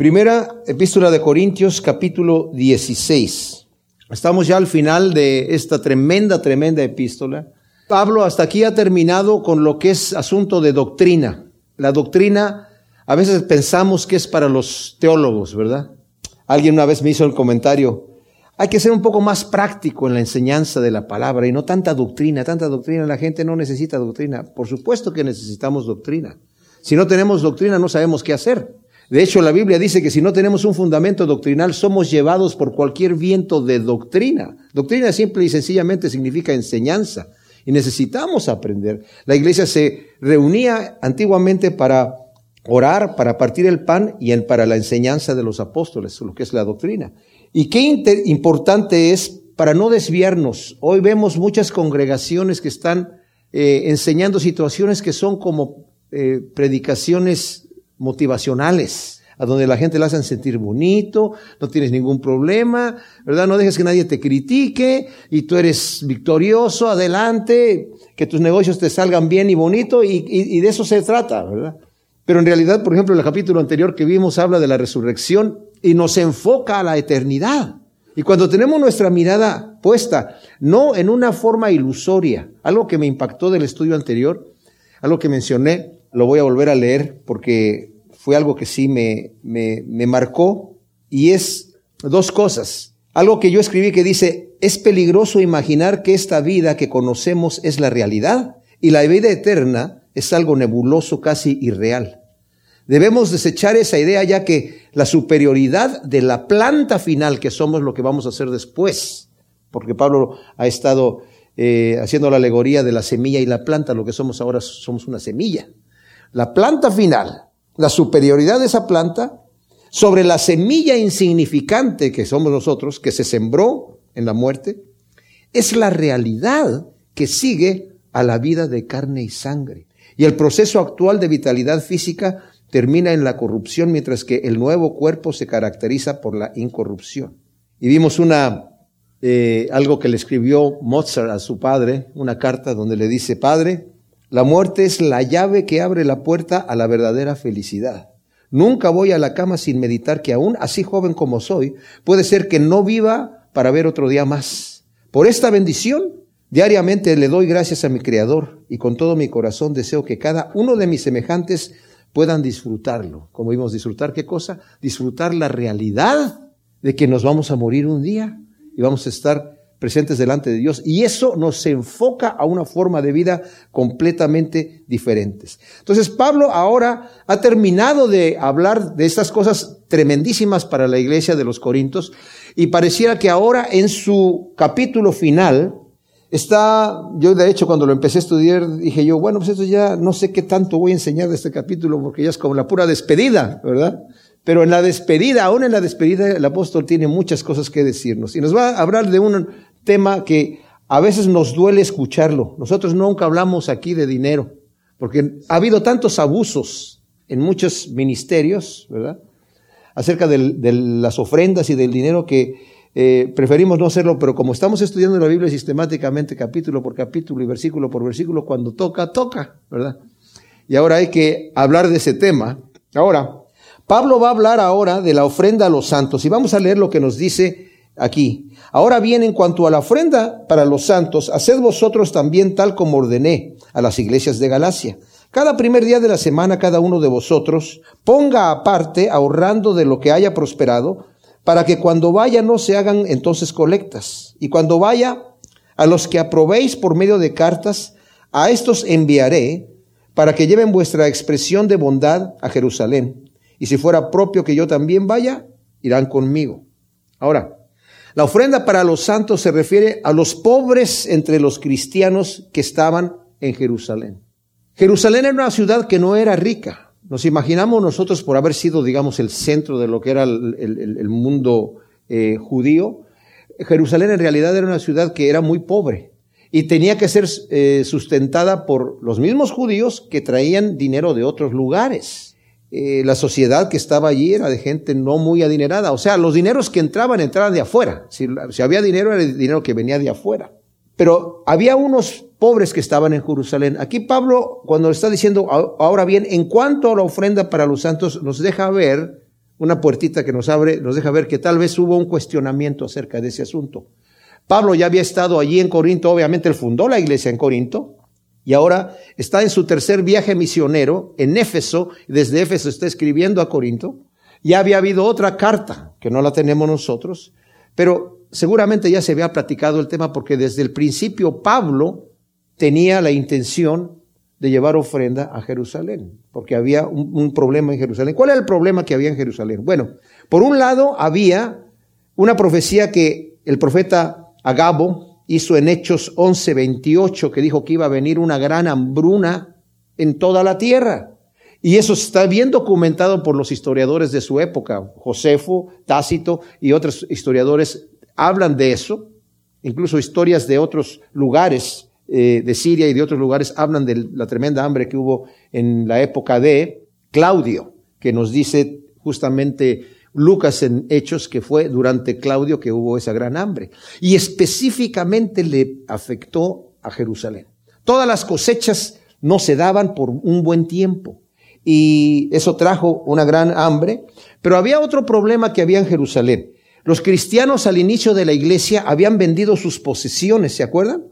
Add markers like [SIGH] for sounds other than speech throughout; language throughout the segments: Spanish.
Primera epístola de Corintios capítulo 16. Estamos ya al final de esta tremenda, tremenda epístola. Pablo hasta aquí ha terminado con lo que es asunto de doctrina. La doctrina a veces pensamos que es para los teólogos, ¿verdad? Alguien una vez me hizo el comentario, hay que ser un poco más práctico en la enseñanza de la palabra y no tanta doctrina, tanta doctrina. La gente no necesita doctrina. Por supuesto que necesitamos doctrina. Si no tenemos doctrina no sabemos qué hacer. De hecho, la Biblia dice que si no tenemos un fundamento doctrinal, somos llevados por cualquier viento de doctrina. Doctrina simple y sencillamente significa enseñanza. Y necesitamos aprender. La iglesia se reunía antiguamente para orar, para partir el pan y para la enseñanza de los apóstoles, lo que es la doctrina. Y qué importante es para no desviarnos. Hoy vemos muchas congregaciones que están eh, enseñando situaciones que son como eh, predicaciones motivacionales, a donde la gente la hacen sentir bonito, no tienes ningún problema, ¿verdad? No dejes que nadie te critique y tú eres victorioso, adelante, que tus negocios te salgan bien y bonito y, y de eso se trata, ¿verdad? Pero en realidad, por ejemplo, el capítulo anterior que vimos habla de la resurrección y nos enfoca a la eternidad. Y cuando tenemos nuestra mirada puesta, no en una forma ilusoria, algo que me impactó del estudio anterior, algo que mencioné, lo voy a volver a leer porque fue algo que sí me, me, me marcó y es dos cosas. Algo que yo escribí que dice, es peligroso imaginar que esta vida que conocemos es la realidad y la vida eterna es algo nebuloso, casi irreal. Debemos desechar esa idea ya que la superioridad de la planta final que somos lo que vamos a hacer después, porque Pablo ha estado eh, haciendo la alegoría de la semilla y la planta, lo que somos ahora somos una semilla la planta final, la superioridad de esa planta sobre la semilla insignificante que somos nosotros, que se sembró en la muerte, es la realidad que sigue a la vida de carne y sangre. Y el proceso actual de vitalidad física termina en la corrupción, mientras que el nuevo cuerpo se caracteriza por la incorrupción. Y vimos una, eh, algo que le escribió Mozart a su padre, una carta donde le dice, Padre, la muerte es la llave que abre la puerta a la verdadera felicidad. Nunca voy a la cama sin meditar que aún así joven como soy, puede ser que no viva para ver otro día más. Por esta bendición, diariamente le doy gracias a mi Creador y con todo mi corazón deseo que cada uno de mis semejantes puedan disfrutarlo. Como vimos, disfrutar qué cosa? Disfrutar la realidad de que nos vamos a morir un día y vamos a estar presentes delante de Dios. Y eso nos enfoca a una forma de vida completamente diferentes. Entonces Pablo ahora ha terminado de hablar de estas cosas tremendísimas para la iglesia de los Corintios y pareciera que ahora en su capítulo final está, yo de hecho cuando lo empecé a estudiar dije yo, bueno, pues esto ya no sé qué tanto voy a enseñar de este capítulo porque ya es como la pura despedida, ¿verdad? Pero en la despedida, aún en la despedida, el apóstol tiene muchas cosas que decirnos. Y nos va a hablar de un, tema que a veces nos duele escucharlo. Nosotros nunca hablamos aquí de dinero, porque ha habido tantos abusos en muchos ministerios, ¿verdad? Acerca de las ofrendas y del dinero que eh, preferimos no hacerlo, pero como estamos estudiando la Biblia sistemáticamente, capítulo por capítulo y versículo por versículo, cuando toca, toca, ¿verdad? Y ahora hay que hablar de ese tema. Ahora, Pablo va a hablar ahora de la ofrenda a los santos y vamos a leer lo que nos dice aquí. Ahora bien, en cuanto a la ofrenda para los santos, haced vosotros también tal como ordené a las iglesias de Galacia. Cada primer día de la semana cada uno de vosotros ponga aparte, ahorrando de lo que haya prosperado, para que cuando vaya no se hagan entonces colectas. Y cuando vaya, a los que aprobéis por medio de cartas, a estos enviaré, para que lleven vuestra expresión de bondad a Jerusalén. Y si fuera propio que yo también vaya, irán conmigo. Ahora, la ofrenda para los santos se refiere a los pobres entre los cristianos que estaban en Jerusalén. Jerusalén era una ciudad que no era rica. Nos imaginamos nosotros por haber sido, digamos, el centro de lo que era el, mundo eh, judío. Jerusalén en realidad era una ciudad que era muy pobre y tenía que ser eh, sustentada por los mismos judíos que traían dinero de otros lugares. Eh, la sociedad que estaba allí era de gente no muy adinerada. O sea, los dineros que entraban, entraban de afuera. Si, había dinero, era el dinero que venía de afuera. Pero había unos pobres que estaban en Jerusalén. Aquí Pablo, cuando está diciendo, ahora bien, en cuanto a la ofrenda para los santos, nos deja ver una puertita que nos abre, nos deja ver que tal vez hubo un cuestionamiento acerca de ese asunto. Pablo ya había estado allí en Corinto, obviamente él fundó la iglesia en Corinto, y ahora está en su tercer viaje misionero en Éfeso, desde Éfeso está escribiendo a Corinto. Ya había habido otra carta, que no la tenemos nosotros, pero seguramente ya se había platicado el tema porque desde el principio Pablo tenía la intención de llevar ofrenda a Jerusalén, porque había un, un, problema en Jerusalén. ¿Cuál era el problema que había en Jerusalén? Bueno, por un lado había una profecía que el profeta Agabo, hizo en Hechos 11, 28, que dijo que iba a venir una gran hambruna en toda la tierra. Y eso está bien documentado por los historiadores de su época. Josefo, Tácito y otros historiadores hablan de eso. Incluso historias de otros lugares eh, de Siria y de otros lugares hablan de la tremenda hambre que hubo en la época de Claudio, que nos dice justamente Lucas en Hechos que fue durante Claudio que hubo esa gran hambre. Y específicamente le afectó a Jerusalén. Todas las cosechas no se daban por un buen tiempo. Y eso trajo una gran hambre. Pero había otro problema que había en Jerusalén. Los cristianos al inicio de la iglesia habían vendido sus posesiones, ¿se acuerdan?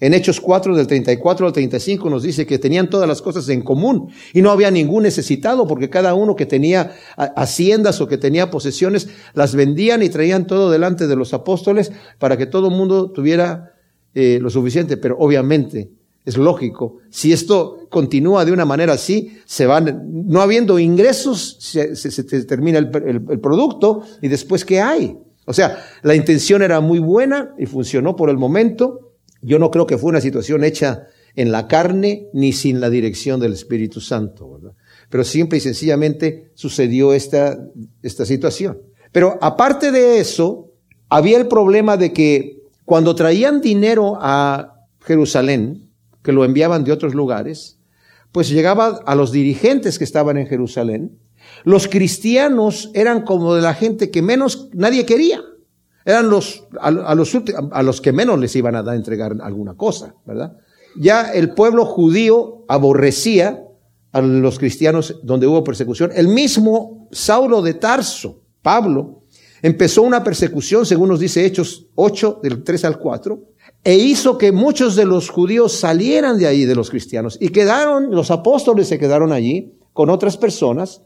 En Hechos 4 del 34 al 35 nos dice que tenían todas las cosas en común y no había ningún necesitado porque cada uno que tenía haciendas o que tenía posesiones las vendían y traían todo delante de los apóstoles para que todo el mundo tuviera eh, lo suficiente. Pero obviamente es lógico, si esto continúa de una manera así, se van, no habiendo ingresos, se, se, termina el, el producto y después ¿qué hay? O sea, la intención era muy buena y funcionó por el momento yo no creo que fue una situación hecha en la carne ni sin la dirección del Espíritu Santo, ¿verdad? Pero simple y sencillamente sucedió esta, esta situación. Pero aparte de eso, había el problema de que cuando traían dinero a Jerusalén, que lo enviaban de otros lugares, pues llegaba a los dirigentes que estaban en Jerusalén. Los cristianos eran como de la gente que menos nadie quería. Eran los, a, los, que menos les iban a dar entregar alguna cosa, ¿verdad? Ya el pueblo judío aborrecía a los cristianos donde hubo persecución. El mismo Saulo de Tarso, Pablo, empezó una persecución, según nos dice Hechos 8, del 3 al 4, e hizo que muchos de los judíos salieran de ahí, de los cristianos, y quedaron, los apóstoles se quedaron allí con otras personas,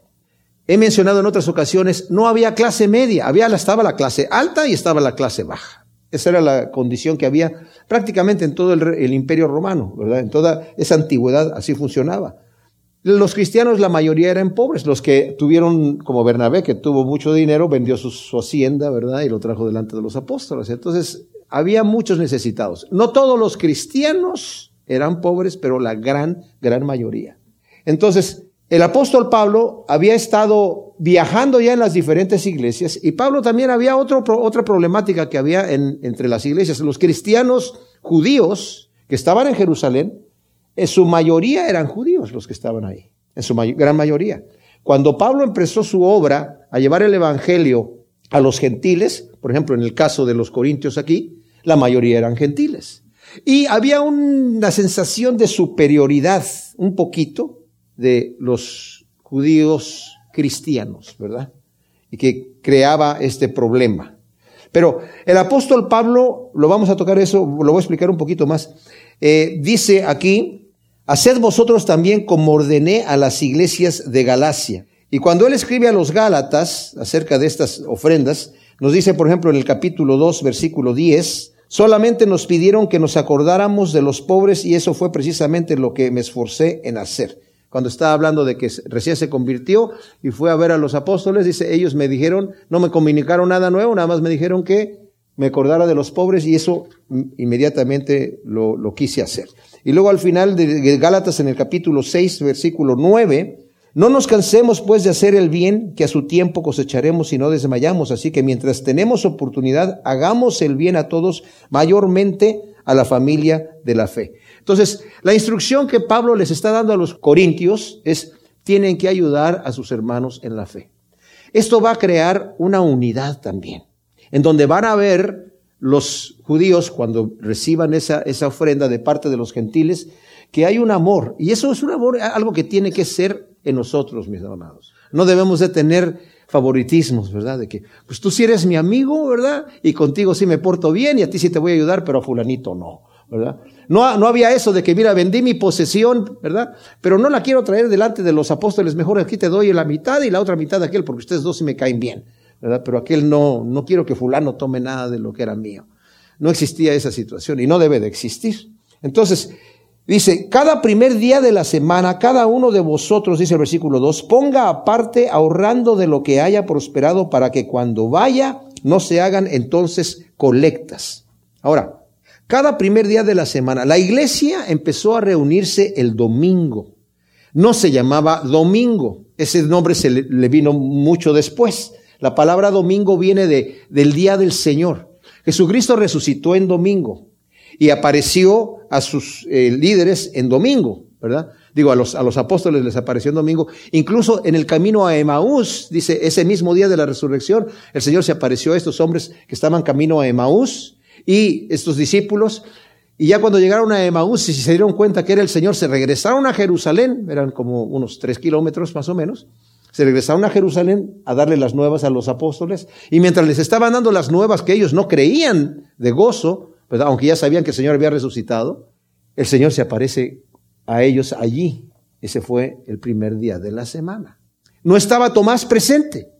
He mencionado en otras ocasiones, no había clase media, había, estaba la clase alta y estaba la clase baja. Esa era la condición que había prácticamente en todo el, imperio romano, ¿verdad? En toda esa antigüedad así funcionaba. Los cristianos, la mayoría eran pobres. Los que tuvieron, como Bernabé, que tuvo mucho dinero, vendió su hacienda, ¿verdad? Y lo trajo delante de los apóstoles. Entonces, había muchos necesitados. No todos los cristianos eran pobres, pero la gran, gran mayoría. Entonces, el apóstol Pablo había estado viajando ya en las diferentes iglesias y Pablo también había otra problemática que había en, entre las iglesias. Los cristianos judíos que estaban en Jerusalén, en su mayoría eran judíos los que estaban ahí, en su gran mayoría. Cuando Pablo empezó su obra a llevar el evangelio a los gentiles, por ejemplo en el caso de los corintios aquí, la mayoría eran gentiles. Y había una sensación de superioridad, un poquito, de los judíos cristianos, ¿verdad? Y que creaba este problema. Pero el apóstol Pablo, lo vamos a tocar eso, lo voy a explicar un poquito más, eh, dice aquí, haced vosotros también como ordené a las iglesias de Galacia. Y cuando él escribe a los Gálatas acerca de estas ofrendas, nos dice, por ejemplo, en el capítulo 2, versículo 10, solamente nos pidieron que nos acordáramos de los pobres y eso fue precisamente lo que me esforcé en hacer cuando estaba hablando de que recién se convirtió y fue a ver a los apóstoles, dice, ellos me dijeron, no me comunicaron nada nuevo, nada más me dijeron que me acordara de los pobres y eso inmediatamente lo, lo quise hacer. Y luego al final de Gálatas en el capítulo 6, versículo 9, no nos cansemos pues de hacer el bien, que a su tiempo cosecharemos y no desmayamos. Así que mientras tenemos oportunidad, hagamos el bien a todos, mayormente a la familia de la fe. Entonces, la instrucción que Pablo les está dando a los corintios es, tienen que ayudar a sus hermanos en la fe. Esto va a crear una unidad también, en donde van a ver los judíos cuando reciban esa, esa ofrenda de parte de los gentiles, que hay un amor. Y eso es un amor, algo que tiene que ser en nosotros, mis hermanos. No debemos de tener favoritismos, ¿verdad? De que, pues tú sí eres mi amigo, ¿verdad? Y contigo sí me porto bien y a ti sí te voy a ayudar, pero a fulanito no, No, no había eso de que, mira, vendí mi posesión, ¿verdad? Pero no la quiero traer delante de los apóstoles, mejor aquí te doy la mitad y la otra mitad de aquel, porque ustedes dos sí me caen bien, ¿verdad? Pero aquel no, no quiero que fulano tome nada de lo que era mío. No existía esa situación y no debe de existir. Entonces, dice, cada primer día de la semana, cada uno de vosotros, dice el versículo 2, ponga aparte ahorrando de lo que haya prosperado para que cuando vaya no se hagan entonces colectas. Ahora, cada primer día de la semana, la iglesia empezó a reunirse el domingo. No se llamaba domingo, ese nombre se le, vino mucho después. La palabra domingo viene de, del día del Señor. Jesucristo resucitó en domingo y apareció a sus eh, líderes en domingo, ¿verdad? Digo, a los, a los apóstoles les apareció en domingo. Incluso en el camino a Emaús, dice, ese mismo día de la resurrección, el Señor se apareció a estos hombres que estaban camino a Emaús y estos discípulos. Y ya cuando llegaron a Emaús y se dieron cuenta que era el Señor, se regresaron a Jerusalén, eran como unos tres kilómetros más o menos, se regresaron a Jerusalén a darle las nuevas a los apóstoles, y mientras les estaban dando las nuevas que ellos no creían de gozo, aunque ya sabían que el Señor había resucitado, el Señor se aparece a ellos allí. Ese fue el primer día de la semana. No estaba Tomás presente.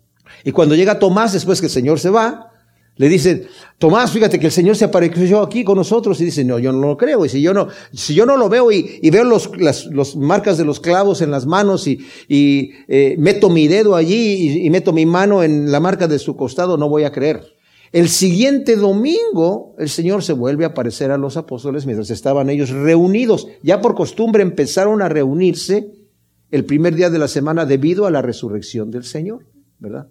Y cuando llega Tomás, después que el Señor se va, le dicen, Tomás, fíjate que el Señor se apareció aquí con nosotros y dice, no, yo no lo creo. Y si yo no, si yo no lo veo y, veo los, las marcas de los clavos en las manos y, y eh, meto mi dedo allí y, y meto mi mano en la marca de su costado, no voy a creer. El siguiente domingo el Señor se vuelve a aparecer a los apóstoles mientras estaban ellos reunidos. Ya por costumbre empezaron a reunirse el primer día de la semana debido a la resurrección del Señor, ¿verdad?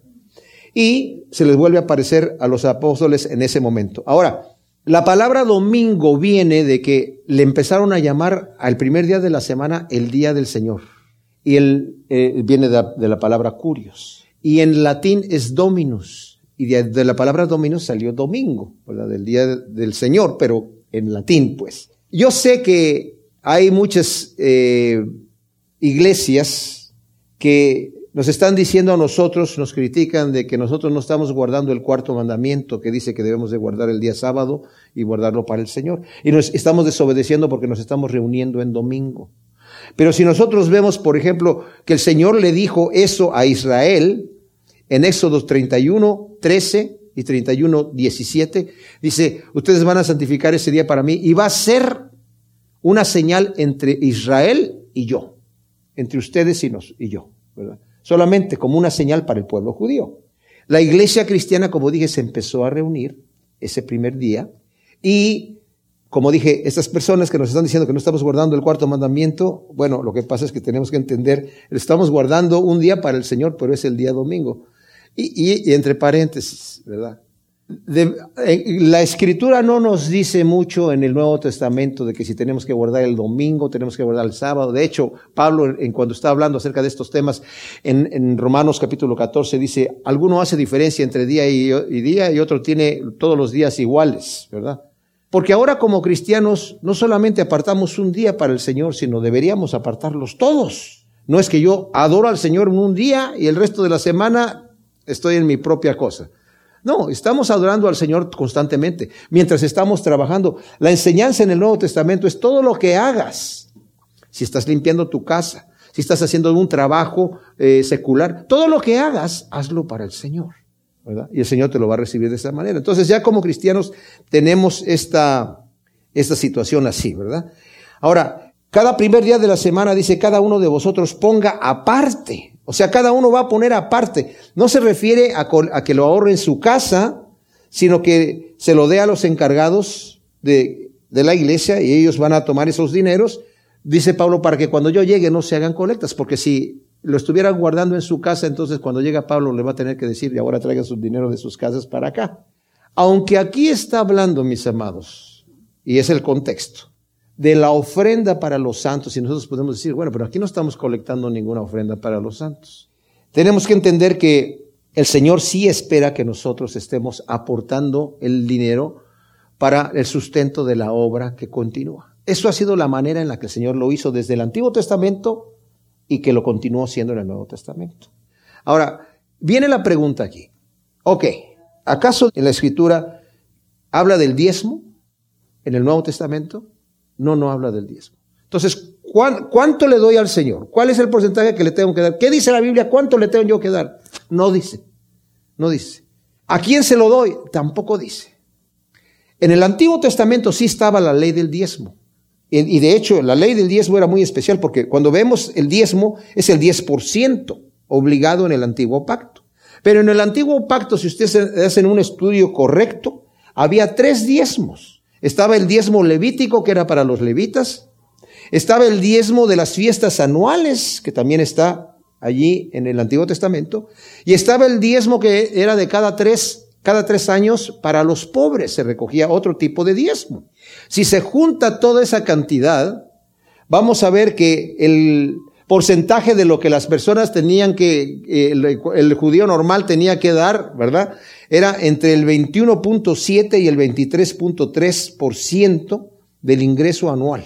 Y se les vuelve a aparecer a los apóstoles en ese momento. Ahora, la palabra domingo viene de que le empezaron a llamar al primer día de la semana el día del Señor. Y él eh, viene de, la palabra curios. Y en latín es dominus. Y de, la palabra dominus salió domingo. Del día del Señor, pero en latín, pues. Yo sé que hay muchas eh, iglesias que nos están diciendo a nosotros, nos critican de que nosotros no estamos guardando el cuarto mandamiento que dice que debemos de guardar el día sábado y guardarlo para el Señor. Y nos estamos desobedeciendo porque nos estamos reuniendo en domingo. Pero si nosotros vemos, por ejemplo, que el Señor le dijo eso a Israel en Éxodo 31, 13 y 31, 17, dice, ustedes van a santificar ese día para mí y va a ser una señal entre Israel y yo, entre ustedes y, nos, y yo. Solamente como una señal para el pueblo judío. La iglesia cristiana, como dije, se empezó a reunir ese primer día y, como dije, estas personas que nos están diciendo que no estamos guardando el cuarto mandamiento, bueno, lo que pasa es que tenemos que entender, estamos guardando un día para el Señor, pero es el día domingo. Y, entre paréntesis, ¿verdad? La escritura no nos dice mucho en el Nuevo Testamento de que si tenemos que guardar el domingo, tenemos que guardar el sábado. De hecho, Pablo, en cuando está hablando acerca de estos temas, en, Romanos capítulo 14 dice, alguno hace diferencia entre día y, y día y otro tiene todos los días iguales, ¿verdad? Porque ahora como cristianos no solamente apartamos un día para el Señor, sino deberíamos apartarlos todos. No es que yo adoro al Señor un día y el resto de la semana estoy en mi propia cosa. No, estamos adorando al Señor constantemente mientras estamos trabajando. La enseñanza en el Nuevo Testamento es todo lo que hagas. Si estás limpiando tu casa, si estás haciendo un trabajo eh, secular, todo lo que hagas, hazlo para el Señor. ¿verdad? Y el Señor te lo va a recibir de esa manera. Entonces ya como cristianos tenemos esta, esta situación así, ¿verdad? Ahora, cada primer día de la semana dice, cada uno de vosotros ponga aparte o sea, cada uno va a poner aparte. No se refiere a, que lo ahorre en su casa, sino que se lo dé a los encargados de, la iglesia y ellos van a tomar esos dineros. Dice Pablo, para que cuando yo llegue no se hagan colectas, porque si lo estuvieran guardando en su casa, entonces cuando llega Pablo le va a tener que decir, y ahora traigan su dinero de sus casas para acá. Aunque aquí está hablando, mis amados, y es el contexto de la ofrenda para los santos. Y nosotros podemos decir, bueno, pero aquí no estamos colectando ninguna ofrenda para los santos. Tenemos que entender que el Señor sí espera que nosotros estemos aportando el dinero para el sustento de la obra que continúa. Eso ha sido la manera en la que el Señor lo hizo desde el Antiguo Testamento y que lo continuó siendo en el Nuevo Testamento. Ahora, viene la pregunta aquí. Ok, ¿acaso en la escritura habla del diezmo en el Nuevo Testamento? No, no habla del diezmo. Entonces, ¿cuánto le doy al Señor? ¿Cuál es el porcentaje que le tengo que dar? ¿Qué dice la Biblia? ¿Cuánto le tengo yo que dar? No dice. No dice. ¿A quién se lo doy? Tampoco dice. En el Antiguo Testamento sí estaba la ley del diezmo. Y de hecho, la ley del diezmo era muy especial porque cuando vemos el diezmo es el 10% obligado en el antiguo pacto. Pero en el antiguo pacto, si ustedes hacen un estudio correcto, había tres diezmos. Estaba el diezmo levítico, que era para los levitas. Estaba el diezmo de las fiestas anuales, que también está allí en el Antiguo Testamento. Y estaba el diezmo que era de cada tres, cada tres años para los pobres. Se recogía otro tipo de diezmo. Si se junta toda esa cantidad, vamos a ver que el porcentaje de lo que las personas tenían que, el, judío normal tenía que dar, ¿verdad? Era entre el 21.7 y el 23.3% del ingreso anual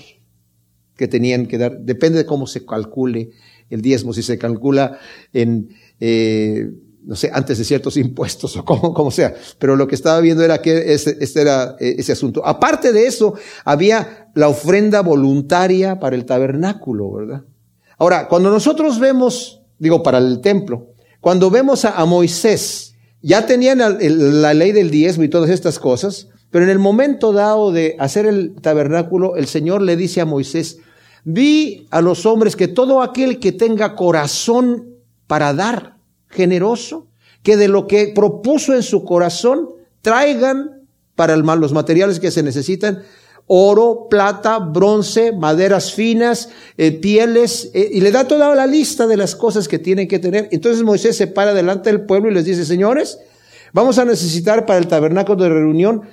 que tenían que dar. Depende de cómo se calcule el diezmo, si se calcula en, eh, no sé, antes de ciertos [LAUGHS] impuestos o como, como sea. Pero lo que estaba viendo era que este, este era eh, ese asunto. Aparte de eso, había la ofrenda voluntaria para el tabernáculo, ¿verdad? Ahora, cuando nosotros vemos, digo, para el templo, cuando vemos a, Moisés, ya tenían la, ley del diezmo y todas estas cosas, pero en el momento dado de hacer el tabernáculo, el Señor le dice a Moisés, vi a los hombres que todo aquel que tenga corazón para dar, generoso, que de lo que propuso en su corazón traigan para el, los materiales que se necesitan, oro, plata, bronce, maderas finas, eh, pieles, eh, y le da toda la lista de las cosas que tienen que tener. Entonces Moisés se para delante del pueblo y les dice, señores, vamos a necesitar para el tabernáculo de reunión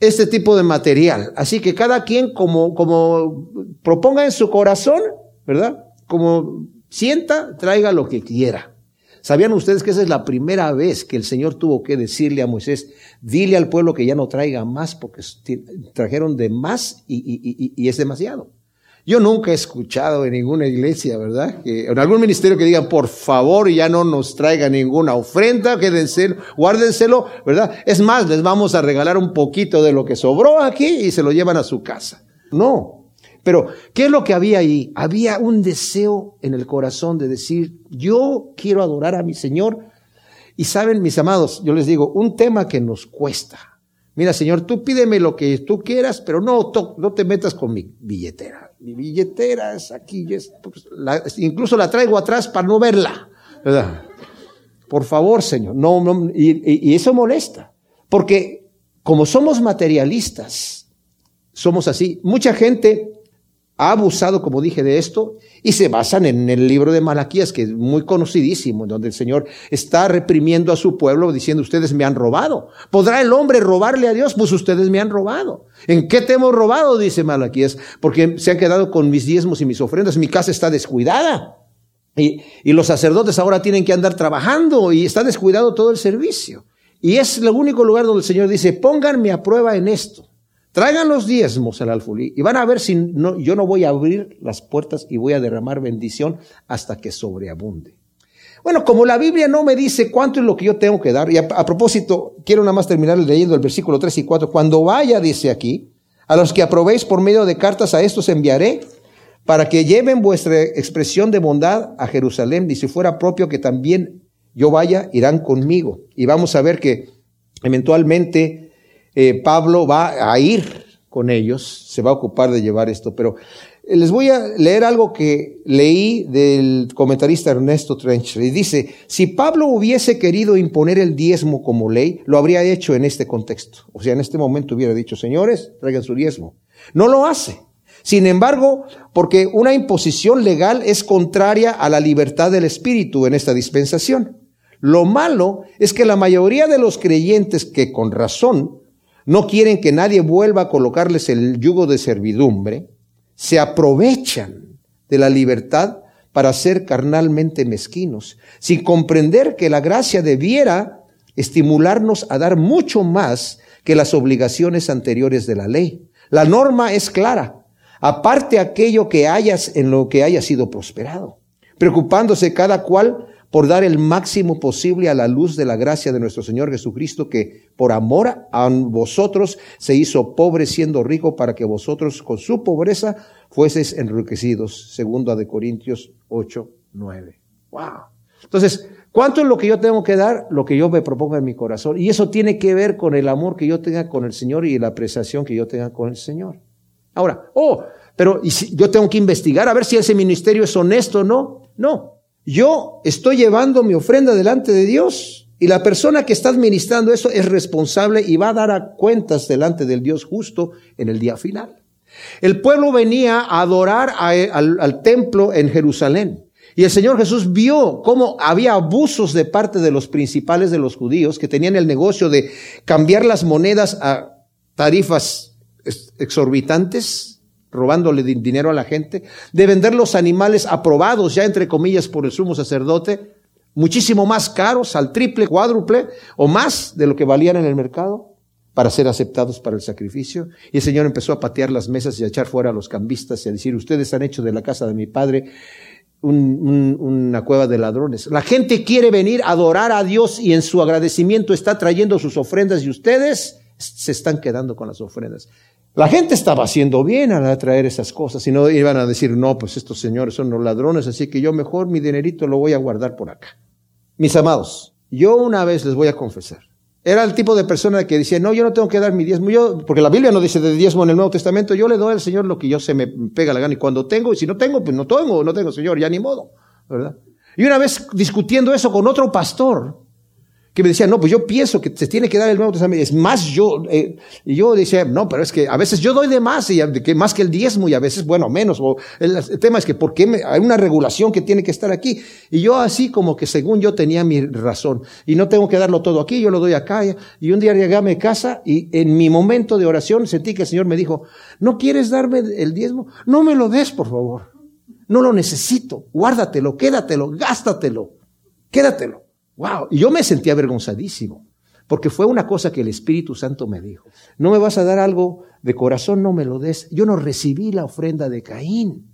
este tipo de material. Así que cada quien como, como proponga en su corazón, ¿verdad? Como sienta, traiga lo que quiera. ¿Sabían ustedes que esa es la primera vez que el Señor tuvo que decirle a Moisés, dile al pueblo que ya no traiga más porque trajeron de más y, es demasiado? Yo nunca he escuchado en ninguna iglesia, ¿verdad? En algún ministerio que digan, por favor, ya no nos traiga ninguna ofrenda, quédense, guárdenselo, ¿verdad? Es más, les vamos a regalar un poquito de lo que sobró aquí y se lo llevan a su casa. No, pero, ¿qué es lo que había ahí? Había un deseo en el corazón de decir, yo quiero adorar a mi Señor. Y saben, mis amados, yo les digo, un tema que nos cuesta. Mira, Señor, tú pídeme lo que tú quieras, pero no, no te metas con mi billetera. Mi billetera es aquí, pues, incluso la traigo atrás para no verla. Por favor, Señor. No, no y eso molesta. Porque como somos materialistas, somos así. Mucha gente ha abusado, como dije, de esto y se basan en el libro de Malaquías, que es muy conocidísimo, donde el Señor está reprimiendo a su pueblo diciendo, ustedes me han robado. ¿Podrá el hombre robarle a Dios? Pues ustedes me han robado. ¿En qué te hemos robado? Dice Malaquías, porque se han quedado con mis diezmos y mis ofrendas, mi casa está descuidada. Y, y los sacerdotes ahora tienen que andar trabajando y está descuidado todo el servicio. Y es el único lugar donde el Señor dice, pónganme a prueba en esto. Traigan los diezmos al alfolí y van a ver si no, yo no voy a abrir las puertas y voy a derramar bendición hasta que sobreabunde. Bueno, como la Biblia no me dice cuánto es lo que yo tengo que dar, y a, propósito, quiero nada más terminar leyendo el versículo 3 y 4. Cuando vaya, dice aquí, a los que aprobéis por medio de cartas, a estos enviaré para que lleven vuestra expresión de bondad a Jerusalén, y si fuera propio que también yo vaya, irán conmigo. Y vamos a ver que eventualmente eh, Pablo va a ir con ellos, se va a ocupar de llevar esto, pero eh, les voy a leer algo que leí del comentarista Ernesto Trencher y dice, si Pablo hubiese querido imponer el diezmo como ley, lo habría hecho en este contexto. O sea, en este momento hubiera dicho, señores, traigan su diezmo. No lo hace. Sin embargo, porque una imposición legal es contraria a la libertad del espíritu en esta dispensación. Lo malo es que la mayoría de los creyentes que con razón no quieren que nadie vuelva a colocarles el yugo de servidumbre, se aprovechan de la libertad para ser carnalmente mezquinos, sin comprender que la gracia debiera estimularnos a dar mucho más que las obligaciones anteriores de la ley. La norma es clara, aparte aquello que hayas en lo que haya sido prosperado, preocupándose cada cual por dar el máximo posible a la luz de la gracia de nuestro Señor Jesucristo, que por amor a vosotros se hizo pobre siendo rico para que vosotros con su pobreza fueseis enriquecidos. Segunda de Corintios 8, 9. Wow. Entonces, ¿cuánto es lo que yo tengo que dar? Lo que yo me propongo en mi corazón. Y eso tiene que ver con el amor que yo tenga con el Señor y la apreciación que yo tenga con el Señor. Ahora, oh, pero yo tengo que investigar a ver si ese ministerio es honesto o no. No, yo estoy llevando mi ofrenda delante de Dios y la persona que está administrando eso es responsable y va a dar a cuentas delante del Dios justo en el día final. El pueblo venía a adorar al, al templo en Jerusalén. Y el Señor Jesús vio cómo había abusos de parte de los principales de los judíos que tenían el negocio de cambiar las monedas a tarifas exorbitantes robándole dinero a la gente, de vender los animales aprobados ya entre comillas por el sumo sacerdote, muchísimo más caros, al triple, cuádruple o más de lo que valían en el mercado para ser aceptados para el sacrificio. Y el Señor empezó a patear las mesas y a echar fuera a los cambistas y a decir, ustedes han hecho de la casa de mi padre una cueva de ladrones. La gente quiere venir a adorar a Dios y en su agradecimiento está trayendo sus ofrendas y ustedes se están quedando con las ofrendas. La gente estaba haciendo bien al traer esas cosas y no iban a decir, no, pues estos señores son los ladrones, así que yo mejor mi dinerito lo voy a guardar por acá. Mis amados, yo una vez les voy a confesar. Era el tipo de persona que decía, no, yo no tengo que dar mi diezmo, yo, porque la Biblia no dice de diezmo en el Nuevo Testamento, yo le doy al Señor lo que yo se me pega la gana y cuando tengo, y si no tengo, pues no tengo, no tengo, Señor, ya ni modo, ¿verdad? Y una vez discutiendo eso con otro pastor, que me decía, no, pues yo pienso que se tiene que dar el Nuevo Testamento. Es más yo, eh, y yo decía, no, pero es que a veces yo doy de más, y que más que el diezmo, y a veces, bueno, menos. El, tema es que, ¿por qué hay una regulación que tiene que estar aquí? Y yo así como que según yo tenía mi razón, y no tengo que darlo todo aquí, yo lo doy acá. Y un día llegué a casa, y en mi momento de oración sentí que el Señor me dijo, ¿no quieres darme el diezmo? No me lo des, por favor. No lo necesito. Guárdatelo, quédatelo, gástatelo, quédatelo. Wow, y yo me sentí avergonzadísimo, porque fue una cosa que el Espíritu Santo me dijo. No me vas a dar algo de corazón, no me lo des. Yo no recibí la ofrenda de Caín.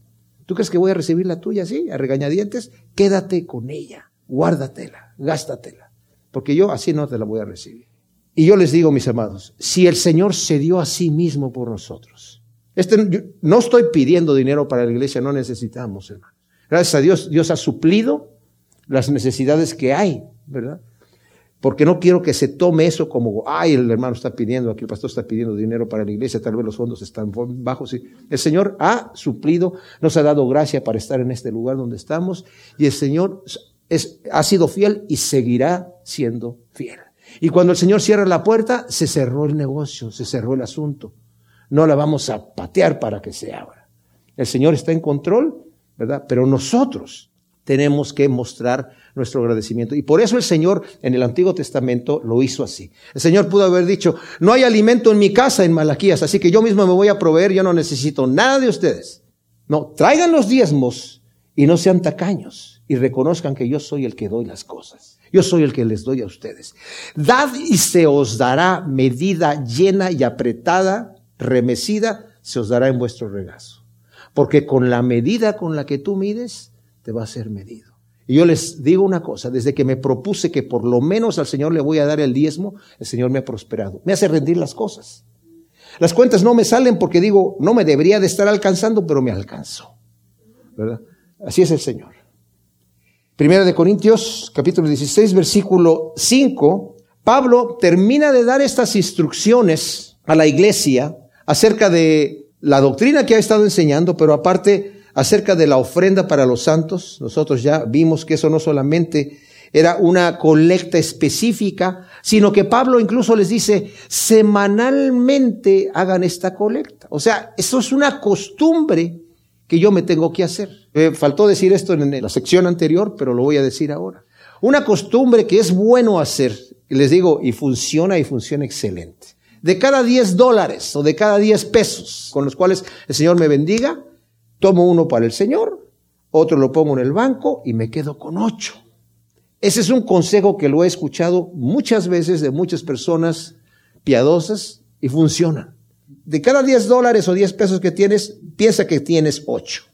¿Tú crees que voy a recibir la tuya así, a regañadientes? Quédate con ella, guárdatela, gástatela, porque yo así no te la voy a recibir. Y yo les digo, mis amados, si el Señor se dio a sí mismo por nosotros, este, no estoy pidiendo dinero para la iglesia, no necesitamos, hermano. Gracias a Dios, Dios ha suplido las necesidades que hay, ¿verdad? Porque no quiero que se tome eso como, ay, el hermano está pidiendo, aquí el pastor está pidiendo dinero para la iglesia, tal vez los fondos están bajos. El Señor ha suplido, nos ha dado gracia para estar en este lugar donde estamos y el Señor es, ha sido fiel y seguirá siendo fiel. Y cuando el Señor cierra la puerta, se cerró el negocio, se cerró el asunto. No la vamos a patear para que se abra. El Señor está en control, ¿verdad? Pero nosotros tenemos que mostrar nuestro agradecimiento. Y por eso el Señor en el Antiguo Testamento lo hizo así. El Señor pudo haber dicho, no hay alimento en mi casa en Malaquías, así que yo mismo me voy a proveer, yo no necesito nada de ustedes. No, traigan los diezmos y no sean tacaños y reconozcan que yo soy el que doy las cosas. Yo soy el que les doy a ustedes. Dad y se os dará medida llena y apretada, remecida, se os dará en vuestro regazo. Porque con la medida con la que tú mides, te va a ser medido. Y yo les digo una cosa, desde que me propuse que por lo menos al Señor le voy a dar el diezmo, el Señor me ha prosperado. Me hace rendir las cosas. Las cuentas no me salen porque digo, no me debería de estar alcanzando, pero me alcanzó. ¿Verdad? Así es el Señor. Primera de Corintios, capítulo 16, versículo 5, Pablo termina de dar estas instrucciones a la iglesia acerca de la doctrina que ha estado enseñando, pero aparte acerca de la ofrenda para los santos. Nosotros ya vimos que eso no solamente era una colecta específica, sino que Pablo incluso les dice, semanalmente hagan esta colecta. O sea, eso es una costumbre que yo me tengo que hacer. faltó decir esto en la sección anterior, pero lo voy a decir ahora. Una costumbre que es bueno hacer, les digo, y funciona y funciona excelente. De cada 10 dólares o de cada 10 pesos con los cuales el Señor me bendiga, Tomo uno para el Señor, otro lo pongo en el banco y me quedo con ocho. Ese es un consejo que lo he escuchado muchas veces de muchas personas piadosas y funciona. De cada diez dólares o diez pesos que tienes, piensa que tienes ocho.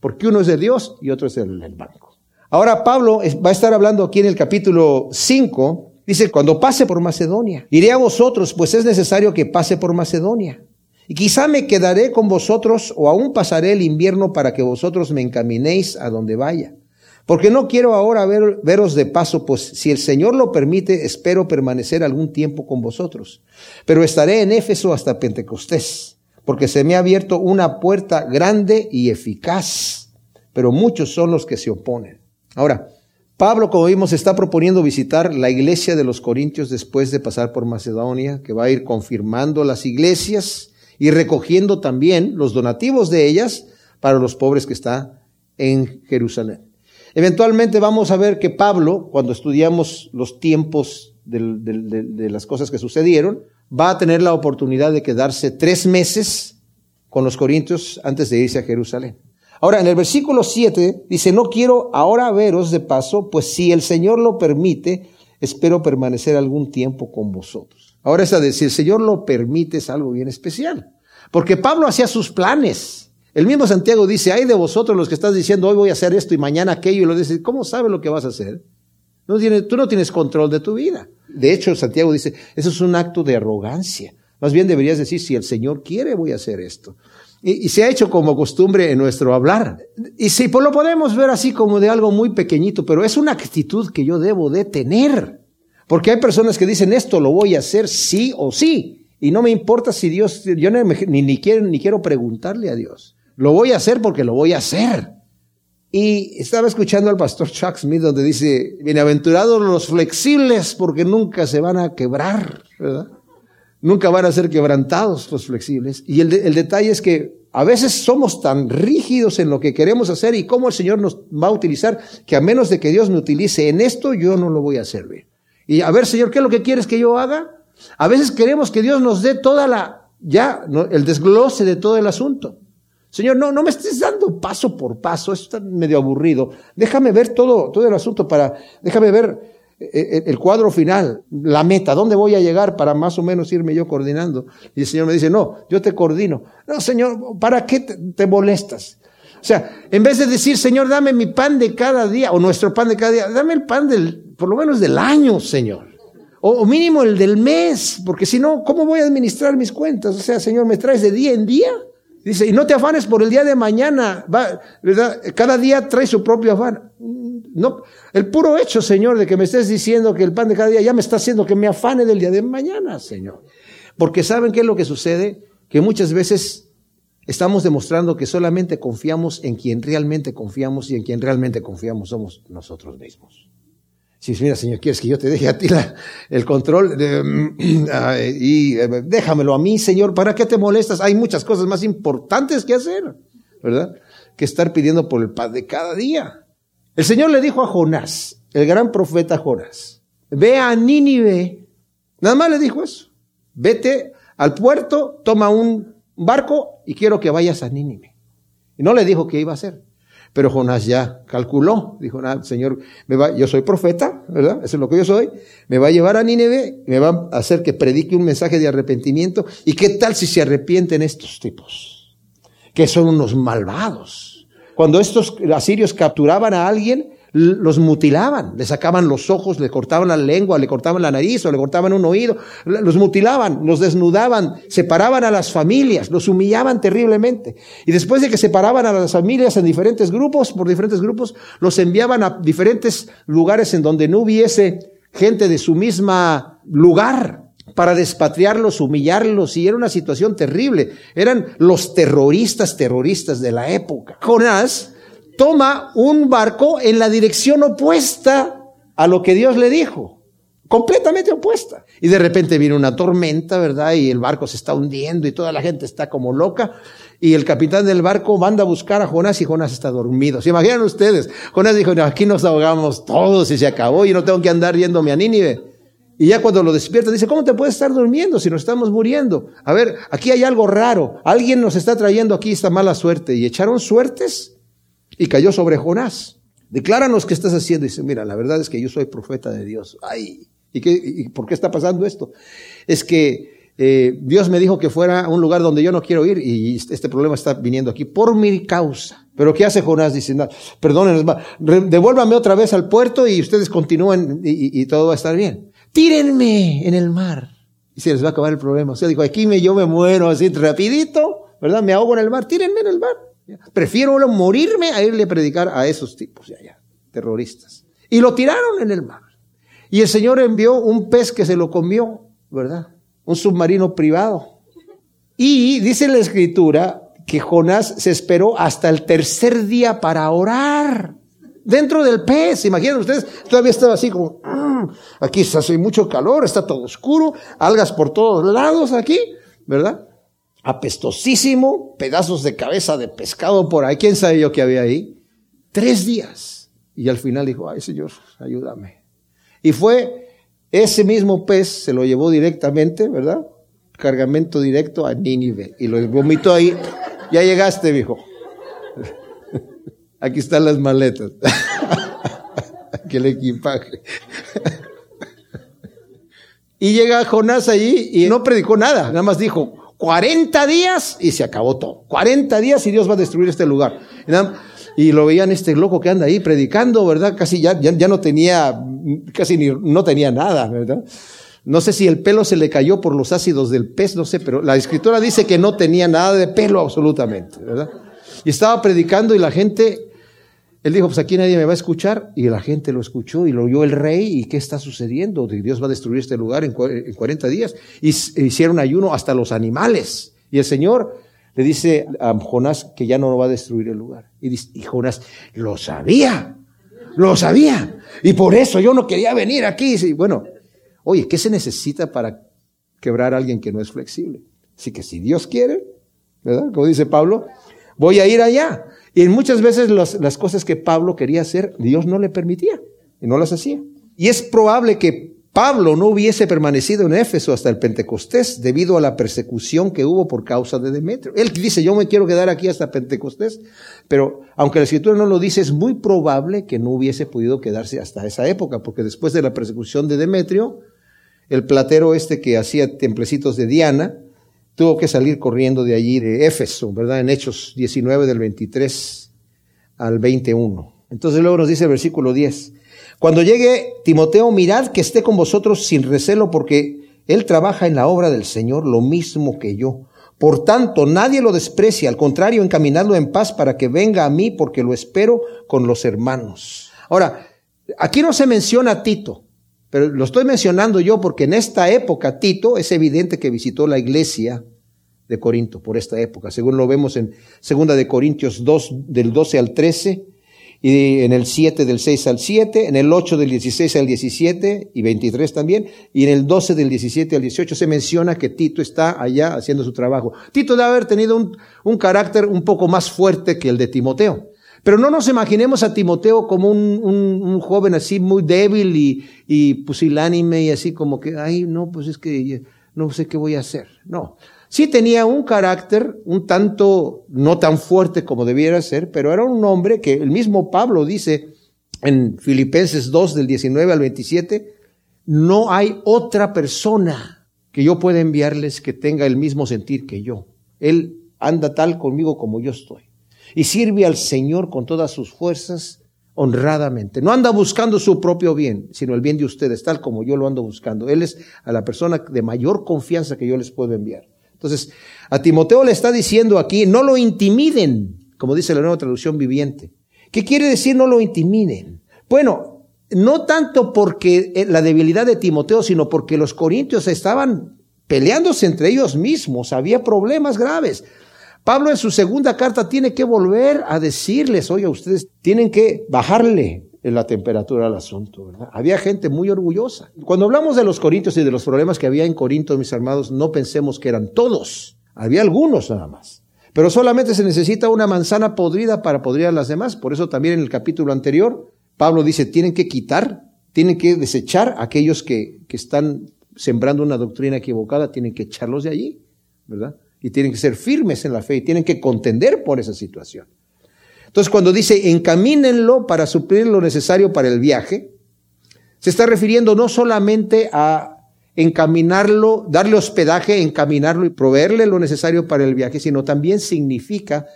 Porque uno es de Dios y otro es del banco. Ahora Pablo va a estar hablando aquí en el capítulo 5, dice, cuando pase por Macedonia, iré a vosotros, pues es necesario que pase por Macedonia. Y quizá me quedaré con vosotros o aún pasaré el invierno para que vosotros me encaminéis a donde vaya. Porque no quiero ahora ver, veros de paso, pues si el Señor lo permite, espero permanecer algún tiempo con vosotros. Pero estaré en Éfeso hasta Pentecostés, porque se me ha abierto una puerta grande y eficaz, pero muchos son los que se oponen. Ahora, Pablo, como vimos, está proponiendo visitar la iglesia de los Corintios después de pasar por Macedonia, que va a ir confirmando las iglesias y recogiendo también los donativos de ellas para los pobres que está en Jerusalén. Eventualmente vamos a ver que Pablo, cuando estudiamos los tiempos de, las cosas que sucedieron, va a tener la oportunidad de quedarse tres meses con los corintios antes de irse a Jerusalén. Ahora, en el versículo 7 dice, no quiero ahora veros de paso, pues si el Señor lo permite, espero permanecer algún tiempo con vosotros. Ahora esa de si el Señor lo permite es algo bien especial, porque Pablo hacía sus planes. El mismo Santiago dice, hay de vosotros los que estás diciendo, hoy voy a hacer esto y mañana aquello, y lo dice, ¿cómo sabe lo que vas a hacer? No tiene, tú no tienes control de tu vida. De hecho, Santiago dice, eso es un acto de arrogancia. Más bien deberías decir, si el Señor quiere, voy a hacer esto. Y, se ha hecho como costumbre en nuestro hablar. Y si pues lo podemos ver así como de algo muy pequeñito, pero es una actitud que yo debo de tener. Porque hay personas que dicen, esto lo voy a hacer sí o sí. Y no me importa si Dios, yo ni, ni, quiero, ni quiero preguntarle a Dios. Lo voy a hacer porque lo voy a hacer. Y estaba escuchando al pastor Chuck Smith donde dice, bienaventurados los flexibles porque nunca se van a quebrar, ¿verdad? Nunca van a ser quebrantados los flexibles. Y el, el detalle es que a veces somos tan rígidos en lo que queremos hacer y cómo el Señor nos va a utilizar que a menos de que Dios me utilice en esto, yo no lo voy a hacer bien. Y a ver, Señor, ¿qué es lo que quieres que yo haga? A veces queremos que Dios nos dé toda la, ya, el desglose de todo el asunto. Señor, no, no me estés dando paso por paso, esto está medio aburrido. Déjame ver todo, todo el asunto para, déjame ver eh, eh, el cuadro final, la meta, dónde voy a llegar para más o menos irme yo coordinando. Y el Señor me dice, no, yo te coordino. No, Señor, ¿para qué te, molestas? O sea, en vez de decir, Señor, dame mi pan de cada día, o nuestro pan de cada día, dame el pan del, por lo menos del año, Señor. O, mínimo el del mes, porque si no, ¿cómo voy a administrar mis cuentas? O sea, Señor, ¿me traes de día en día? Dice, y no te afanes por el día de mañana. Cada día trae su propio afán. No, el puro hecho, Señor, de que me estés diciendo que el pan de cada día ya me está haciendo que me afane del día de mañana, Señor. Porque ¿saben qué es lo que sucede? Que muchas veces estamos demostrando que solamente confiamos en quien realmente confiamos y en quien realmente confiamos somos nosotros mismos. Si mira, Señor, quieres que yo te deje a ti el control [CLEARS THROAT] y eh, déjamelo a mí, Señor, ¿para qué te molestas? Hay muchas cosas más importantes que hacer, ¿verdad? Que estar pidiendo por el pan de cada día. El Señor le dijo a Jonás, el gran profeta Jonás, ve a Nínive. Nada más le dijo eso. Vete al puerto, toma un barco y quiero que vayas a Nínive. Y no le dijo qué iba a hacer. Pero Jonás ya calculó, dijo, Señor, me va, yo soy profeta, ¿verdad? Eso es lo que yo soy. Me va a llevar a Nínive, me va a hacer que predique un mensaje de arrepentimiento. ¿Y qué tal si se arrepienten estos tipos? Que son unos malvados. Cuando estos asirios capturaban a alguien, los mutilaban, le sacaban los ojos, le cortaban la lengua, le cortaban la nariz o le cortaban un oído, los mutilaban, los desnudaban, separaban a las familias, los humillaban terriblemente. Y después de que separaban a las familias en diferentes grupos, por diferentes grupos, los enviaban a diferentes lugares en donde no hubiese gente de su misma lugar para despatriarlos, humillarlos, y era una situación terrible. Eran los terroristas, terroristas de la época. Jonás toma un barco en la dirección opuesta a lo que Dios le dijo. Completamente opuesta. Y de repente viene una tormenta, ¿verdad? Y el barco se está hundiendo y toda la gente está como loca. Y el capitán del barco manda a buscar a Jonás y Jonás está dormido. ¿Se imaginan ustedes? Jonás dijo, aquí nos ahogamos todos y se acabó y no tengo que andar yéndome a Nínive. Y ya cuando lo despierta dice, ¿cómo te puedes estar durmiendo si nos estamos muriendo? A ver, aquí hay algo raro. Alguien nos está trayendo aquí esta mala suerte. Y echaron suertes y cayó sobre Jonás. Decláranos qué estás haciendo. Y dice, mira, la verdad es que yo soy profeta de Dios. Ay, ¿y, qué, y por qué está pasando esto? Es que eh, Dios me dijo que fuera a un lugar donde yo no quiero ir y este problema está viniendo aquí por mi causa. Pero ¿qué hace Jonás? Dice, no, perdónenos, devuélvame otra vez al puerto y ustedes continúen y, todo va a estar bien. Tírenme en el mar. Y se les va a acabar el problema. O sea, dijo, aquí me, yo me muero así rapidito, ¿verdad? Me ahogo en el mar, tírenme en el mar. Prefiero morirme a irle a predicar a esos tipos, ya, ya, terroristas. Y lo tiraron en el mar. Y el Señor envió un pez que se lo comió, ¿verdad? Un submarino privado. Y dice la escritura que Jonás se esperó hasta el tercer día para orar. Dentro del pez, imaginen ustedes, todavía estaba así como, mm, aquí hace mucho calor, está todo oscuro, algas por todos lados aquí, ¿verdad? Apestosísimo, pedazos de cabeza de pescado por ahí, quién sabe yo qué había ahí. Tres días. Y al final dijo, ay Señor, ayúdame. Y fue ese mismo pez, se lo llevó directamente, ¿verdad? Cargamento directo a Nínive. Y lo vomitó ahí. Ya llegaste, viejo. [LAUGHS] Aquí están las maletas. [LAUGHS] Aquí el equipaje. [LAUGHS] Y llega Jonás allí y no predicó nada, nada más dijo, 40 días y se acabó todo. 40 días y Dios va a destruir este lugar. Y lo veían este loco que anda ahí predicando, ¿verdad? Casi ya, ya, no tenía, casi ni, no tenía nada, ¿verdad? No sé si el pelo se le cayó por los ácidos del pez, no sé, pero la escritura dice que no tenía nada de pelo absolutamente, ¿verdad? Y estaba predicando y la gente, él dijo, pues aquí nadie me va a escuchar, y la gente lo escuchó y lo oyó el rey, ¿y qué está sucediendo? Dios va a destruir este lugar en 40 días. Y hicieron ayuno hasta los animales. Y el Señor le dice a Jonás que ya no va a destruir el lugar. Y, dice, y Jonás, lo sabía, lo sabía. Y por eso yo no quería venir aquí. Y bueno, Oye, ¿qué se necesita para quebrar a alguien que no es flexible? Así que si Dios quiere, ¿verdad? Como dice Pablo, voy a ir allá. Y muchas veces las cosas que Pablo quería hacer, Dios no le permitía y no las hacía. Y es probable que Pablo no hubiese permanecido en Éfeso hasta el Pentecostés debido a la persecución que hubo por causa de Demetrio. Él dice, yo me quiero quedar aquí hasta Pentecostés, pero aunque la escritura no lo dice, es muy probable que no hubiese podido quedarse hasta esa época, porque después de la persecución de Demetrio, el platero este que hacía templecitos de Diana, tuvo que salir corriendo de allí, de Éfeso, ¿verdad? En Hechos 19 del 23 al 21. Entonces luego nos dice el versículo 10, cuando llegue Timoteo, mirad que esté con vosotros sin recelo, porque él trabaja en la obra del Señor lo mismo que yo. Por tanto, nadie lo desprecia, al contrario, encaminadlo en paz para que venga a mí, porque lo espero con los hermanos. Ahora, aquí no se menciona a Tito, pero lo estoy mencionando yo porque en esta época Tito es evidente que visitó la iglesia de Corinto por esta época, según lo vemos en segunda de Corintios 2 del 12 al 13 y en el 7 del 6 al 7, en el 8 del 16 al 17 y 23 también, y en el 12 del 17 al 18 se menciona que Tito está allá haciendo su trabajo. Tito debe haber tenido un, un carácter un poco más fuerte que el de Timoteo. Pero no nos imaginemos a Timoteo como un, un, joven así muy débil y, y pusilánime y así como que, ay, no, pues es que no sé qué voy a hacer. No. Sí tenía un carácter un tanto no tan fuerte como debiera ser, pero era un hombre que el mismo Pablo dice en Filipenses 2 del 19 al 27, no hay otra persona que yo pueda enviarles que tenga el mismo sentir que yo. Él anda tal conmigo como yo estoy y sirve al Señor con todas sus fuerzas honradamente. No anda buscando su propio bien, sino el bien de ustedes, tal como yo lo ando buscando. Él es a la persona de mayor confianza que yo les puedo enviar. Entonces, a Timoteo le está diciendo aquí, no lo intimiden, como dice la nueva traducción viviente. ¿Qué quiere decir no lo intimiden? Bueno, no tanto porque eh, la debilidad de Timoteo, sino porque los corintios estaban peleándose entre ellos mismos, había problemas graves. Pablo en su segunda carta tiene que volver a decirles, oye, ustedes tienen que bajarle la temperatura al asunto, ¿verdad? Había gente muy orgullosa. Cuando hablamos de los corintios y de los problemas que había en Corinto, mis hermanos, no pensemos que eran todos. Había algunos nada más. Pero solamente se necesita una manzana podrida para podrir a las demás. Por eso también en el capítulo anterior, Pablo dice, tienen que quitar, tienen que desechar a aquellos que, que están sembrando una doctrina equivocada, tienen que echarlos de allí, ¿verdad? Y tienen que ser firmes en la fe y tienen que contender por esa situación. Entonces, cuando dice encamínenlo para suplir lo necesario para el viaje, se está refiriendo no solamente a encaminarlo, darle hospedaje, encaminarlo y proveerle lo necesario para el viaje, sino también significa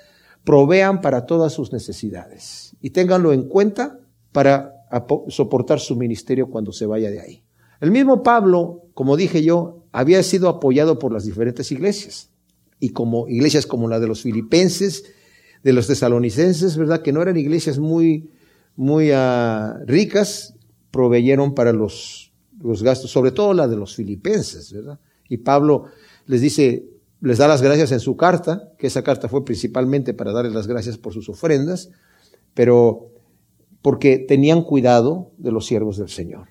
provean para todas sus necesidades y ténganlo en cuenta para soportar su ministerio cuando se vaya de ahí. El mismo Pablo, como dije yo, había sido apoyado por las diferentes iglesias y como iglesias como la de los filipenses, de los tesalonicenses, ¿verdad? Que no eran iglesias muy, muy uh, ricas, proveyeron para los, los gastos, sobre todo la de los filipenses, ¿verdad? Y Pablo les dice, les da las gracias en su carta, que esa carta fue principalmente para darles las gracias por sus ofrendas, pero porque tenían cuidado de los siervos del Señor.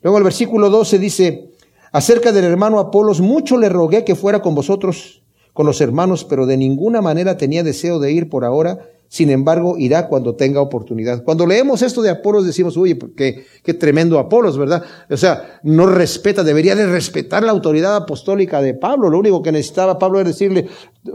Luego el versículo 12 dice, acerca del hermano Apolos, mucho le rogué que fuera con vosotros, con los hermanos, pero de ninguna manera tenía deseo de ir por ahora, sin embargo, irá cuando tenga oportunidad. Cuando leemos esto de Apolos decimos, oye, pues, qué, qué tremendo Apolos, ¿verdad? O sea, no respeta, debería de respetar la autoridad apostólica de Pablo. Lo único que necesitaba Pablo era decirle,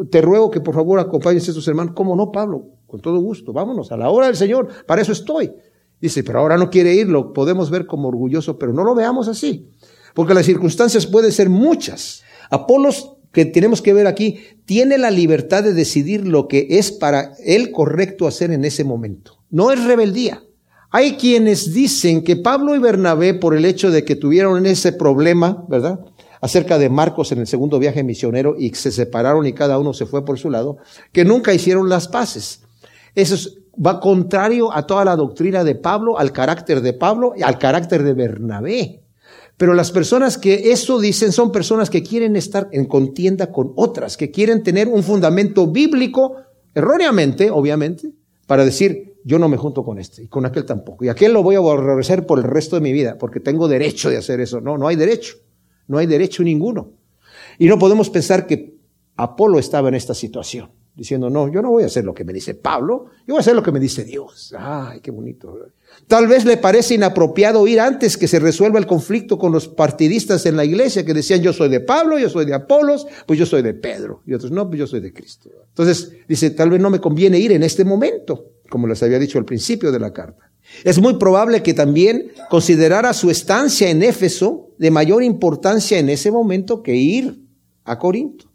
te ruego que por favor acompañes a tus hermanos. ¿Cómo no, Pablo? Con todo gusto, vámonos, a la hora del Señor, para eso estoy. Dice, pero ahora no quiere ir, lo podemos ver como orgulloso, pero no lo veamos así. Porque las circunstancias pueden ser muchas. Apolos que tenemos que ver aquí, tiene la libertad de decidir lo que es para él correcto hacer en ese momento. No es rebeldía. Hay quienes dicen que Pablo y Bernabé, por el hecho de que tuvieron ese problema, ¿verdad? Acerca de Marcos en el segundo viaje misionero y se separaron y cada uno se fue por su lado, que nunca hicieron las paces. Eso va contrario a toda la doctrina de Pablo, al carácter de Pablo y al carácter de Bernabé. Pero las personas que eso dicen son personas que quieren estar en contienda con otras, que quieren tener un fundamento bíblico, erróneamente, obviamente, para decir, yo no me junto con este y con aquel tampoco. Y aquel lo voy a aborrecer por el resto de mi vida, porque tengo derecho de hacer eso. No, no hay derecho. No hay derecho ninguno. Y no podemos pensar que Apolo estaba en esta situación diciendo, no, yo no voy a hacer lo que me dice Pablo, yo voy a hacer lo que me dice Dios. Ay, qué bonito. Tal vez le parece inapropiado ir antes que se resuelva el conflicto con los partidistas en la iglesia que decían, yo soy de Pablo, yo soy de Apolos, pues yo soy de Pedro. Y otros, no, pues yo soy de Cristo. Entonces, dice, tal vez no me conviene ir en este momento, como les había dicho al principio de la carta. Es muy probable que también considerara su estancia en Éfeso de mayor importancia en ese momento que ir a Corinto.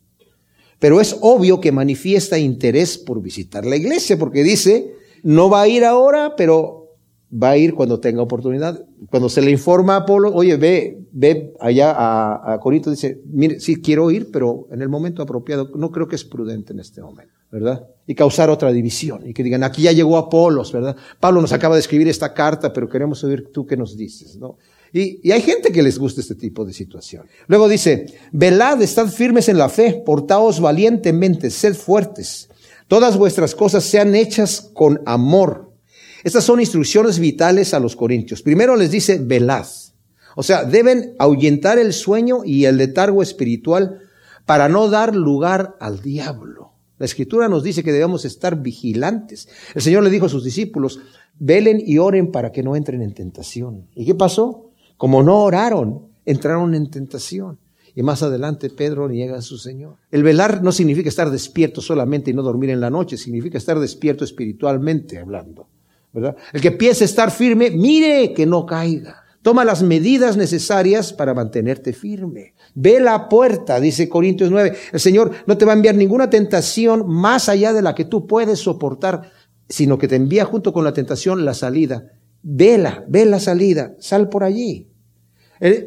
Pero es obvio que manifiesta interés por visitar la iglesia, porque dice, no va a ir ahora, pero va a ir cuando tenga oportunidad. Cuando se le informa a Apolo, oye, ve, ve allá a, a Corinto, dice, mire, sí quiero ir, pero en el momento apropiado, no creo que es prudente en este momento, ¿verdad? Y causar otra división, y que digan, aquí ya llegó Apolos, ¿verdad? Pablo nos acaba de escribir esta carta, pero queremos oír tú qué nos dices, ¿no? Y, hay gente que les gusta este tipo de situación. Luego dice, velad, estad firmes en la fe, portaos valientemente, sed fuertes. Todas vuestras cosas sean hechas con amor. Estas son instrucciones vitales a los corintios. Primero les dice, velad. O sea, deben ahuyentar el sueño y el letargo espiritual para no dar lugar al diablo. La escritura nos dice que debemos estar vigilantes. El Señor le dijo a sus discípulos, velen y oren para que no entren en tentación. ¿Y qué pasó? Como no oraron, entraron en tentación. Y más adelante Pedro niega a su Señor. El velar no significa estar despierto solamente y no dormir en la noche, significa estar despierto espiritualmente hablando. ¿verdad? El que piensa estar firme, mire que no caiga. Toma las medidas necesarias para mantenerte firme. Ve la puerta, dice Corintios 9. El Señor no te va a enviar ninguna tentación más allá de la que tú puedes soportar, sino que te envía junto con la tentación la salida Vela, ve la salida, sal por allí.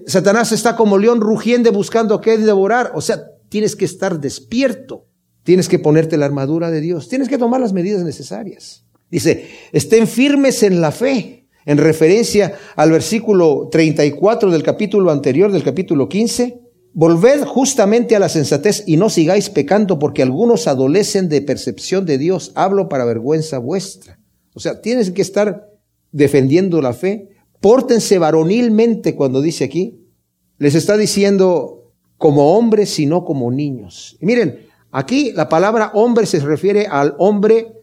Satanás está como león rugiente buscando qué devorar. O sea, tienes que estar despierto. Tienes que ponerte la armadura de Dios. Tienes que tomar las medidas necesarias. Dice, estén firmes en la fe. En referencia al versículo 34 del capítulo anterior, del capítulo 15. Volved justamente a la sensatez y no sigáis pecando porque algunos adolecen de percepción de Dios. Hablo para vergüenza vuestra. O sea, tienes que estar defendiendo la fe. Pórtense varonilmente cuando dice aquí. Les está diciendo como hombres y no como niños. Y miren, aquí la palabra hombre se refiere al hombre,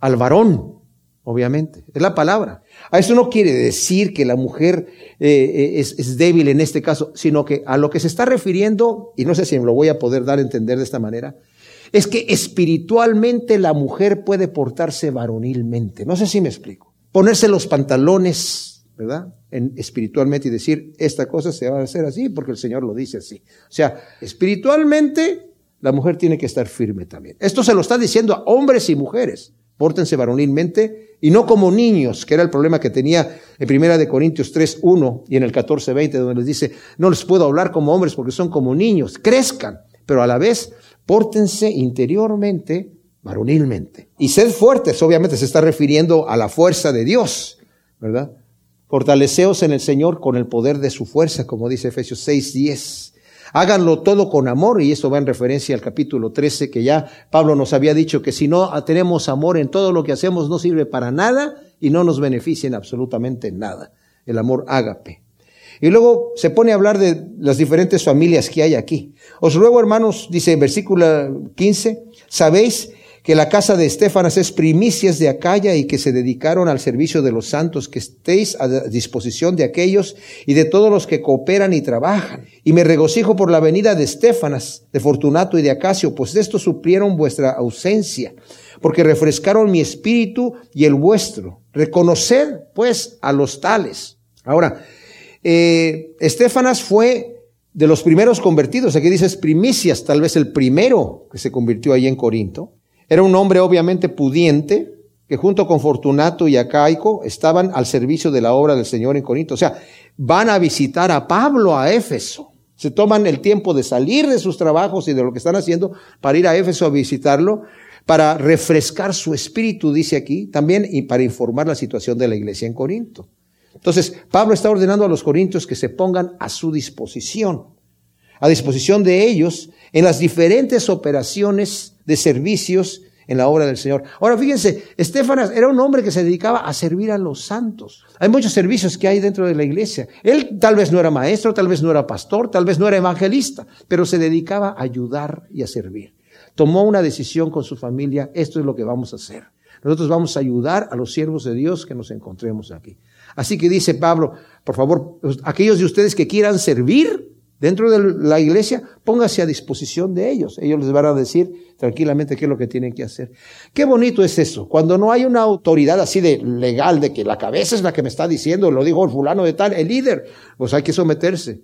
al varón, obviamente. Es la palabra. A eso no quiere decir que la mujer eh, eh, es, es, débil en este caso, sino que a lo que se está refiriendo, y no sé si me lo voy a poder dar a entender de esta manera, es que espiritualmente la mujer puede portarse varonilmente. No sé si me explico ponerse los pantalones ¿verdad? En, espiritualmente y decir, esta cosa se va a hacer así porque el Señor lo dice así. O sea, espiritualmente la mujer tiene que estar firme también. Esto se lo está diciendo a hombres y mujeres. Pórtense varonilmente y no como niños, que era el problema que tenía en Primera de Corintios 3, 1 y en el 14, 20, donde les dice, no les puedo hablar como hombres porque son como niños, crezcan, pero a la vez pórtense interiormente varonilmente. Y sed fuertes, obviamente se está refiriendo a la fuerza de Dios, ¿verdad? Fortaleceos en el Señor con el poder de su fuerza, como dice Efesios 6, 10. Háganlo todo con amor, y eso va en referencia al capítulo 13, que ya Pablo nos había dicho que si no tenemos amor en todo lo que hacemos no sirve para nada y no nos beneficia en absolutamente nada. El amor ágape. Y luego se pone a hablar de las diferentes familias que hay aquí. Os ruego, hermanos, dice en versículo 15, sabéis que la casa de Estefanas es primicias de Acaya y que se dedicaron al servicio de los santos, que estéis a disposición de aquellos y de todos los que cooperan y trabajan. Y me regocijo por la venida de Estefanas, de Fortunato y de Acacio, pues de esto suplieron vuestra ausencia, porque refrescaron mi espíritu y el vuestro. Reconocer, pues, a los tales. Ahora, eh, Estefanas fue de los primeros convertidos, aquí dices primicias, tal vez el primero que se convirtió ahí en Corinto. Era un hombre obviamente pudiente, que junto con Fortunato y Acaico estaban al servicio de la obra del Señor en Corinto. O sea, van a visitar a Pablo a Éfeso. Se toman el tiempo de salir de sus trabajos y de lo que están haciendo para ir a Éfeso a visitarlo, para refrescar su espíritu, dice aquí, también y para informar la situación de la iglesia en Corinto. Entonces, Pablo está ordenando a los corintios que se pongan a su disposición, a disposición de ellos en las diferentes operaciones de servicios en la obra del Señor. Ahora fíjense, Estefanas era un hombre que se dedicaba a servir a los santos. Hay muchos servicios que hay dentro de la iglesia. Él tal vez no era maestro, tal vez no era pastor, tal vez no era evangelista, pero se dedicaba a ayudar y a servir. Tomó una decisión con su familia, esto es lo que vamos a hacer. Nosotros vamos a ayudar a los siervos de Dios que nos encontremos aquí. Así que dice Pablo, por favor, aquellos de ustedes que quieran servir, dentro de la iglesia, póngase a disposición de ellos. Ellos les van a decir tranquilamente qué es lo que tienen que hacer. Qué bonito es eso, cuando no hay una autoridad así de legal, de que la cabeza es la que me está diciendo, lo dijo el fulano de tal, el líder, pues hay que someterse.